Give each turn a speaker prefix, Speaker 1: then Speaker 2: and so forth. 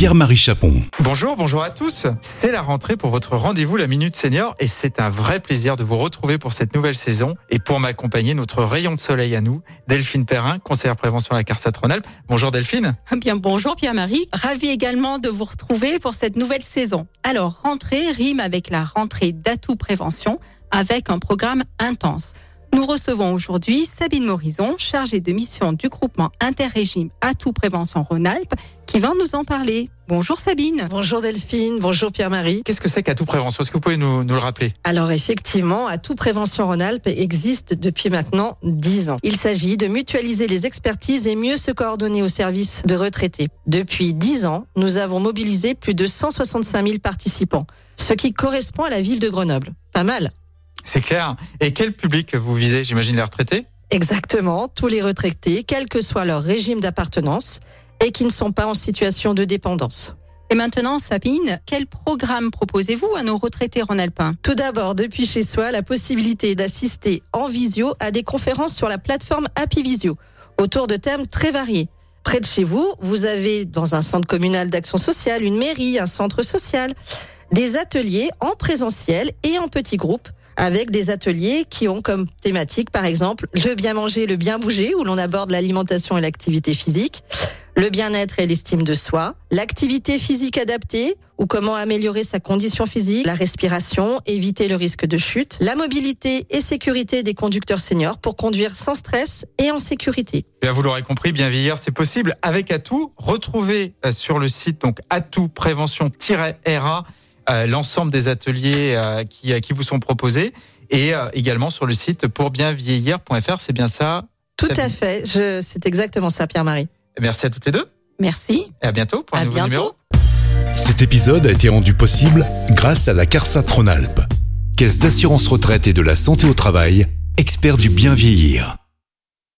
Speaker 1: Pierre-Marie Chapon.
Speaker 2: Bonjour, bonjour à tous. C'est la rentrée pour votre rendez-vous La Minute Senior et c'est un vrai plaisir de vous retrouver pour cette nouvelle saison et pour m'accompagner notre rayon de soleil à nous, Delphine Perrin, conseillère prévention à la CARSAT Rhône-Alpes. Bonjour Delphine.
Speaker 3: Bien, bonjour Pierre-Marie. Ravi également de vous retrouver pour cette nouvelle saison. Alors, rentrée rime avec la rentrée d'Atout Prévention avec un programme intense. Nous recevons aujourd'hui Sabine Morison, chargée de mission du groupement interrégime Atout Prévention Rhône-Alpes, qui va nous en parler. Bonjour Sabine.
Speaker 4: Bonjour Delphine, bonjour Pierre-Marie.
Speaker 2: Qu'est-ce que c'est qu'Atout Prévention? Est-ce que vous pouvez nous, nous le rappeler?
Speaker 4: Alors effectivement, Atout Prévention Rhône-Alpes existe depuis maintenant 10 ans. Il s'agit de mutualiser les expertises et mieux se coordonner au service de retraités. Depuis 10 ans, nous avons mobilisé plus de 165 000 participants, ce qui correspond à la ville de Grenoble. Pas mal.
Speaker 2: C'est clair. Et quel public vous visez J'imagine les retraités?
Speaker 4: Exactement, tous les retraités, quel que soit leur régime d'appartenance, et qui ne sont pas en situation de dépendance.
Speaker 3: Et maintenant, Sabine, quel programme proposez-vous à nos retraités rhône-alpins
Speaker 4: Tout d'abord, depuis chez soi, la possibilité d'assister en visio à des conférences sur la plateforme Happy Visio, autour de thèmes très variés. Près de chez vous, vous avez dans un centre communal d'action sociale, une mairie, un centre social, des ateliers en présentiel et en petits groupes avec des ateliers qui ont comme thématique, par exemple, le bien manger, le bien bouger, où l'on aborde l'alimentation et l'activité physique, le bien-être et l'estime de soi, l'activité physique adaptée, ou comment améliorer sa condition physique, la respiration, éviter le risque de chute, la mobilité et sécurité des conducteurs seniors pour conduire sans stress et en sécurité.
Speaker 2: Et vous l'aurez compris, bien vieillir, c'est possible avec Atout. Retrouvez euh, sur le site donc Atout Prévention-RA euh, l'ensemble des ateliers euh, qui, qui vous sont proposés et euh, également sur le site pourbienvieillir.fr. C'est bien ça
Speaker 4: Tout à fait. C'est exactement ça, Pierre-Marie.
Speaker 2: Merci à toutes les deux.
Speaker 3: Merci.
Speaker 2: Et à bientôt pour un
Speaker 3: à
Speaker 2: nouveau
Speaker 3: bientôt.
Speaker 2: numéro.
Speaker 1: Cet épisode a été rendu possible grâce à la CARSAT Rhône-Alpes, Caisse d'assurance retraite et de la santé au travail, expert du bien vieillir.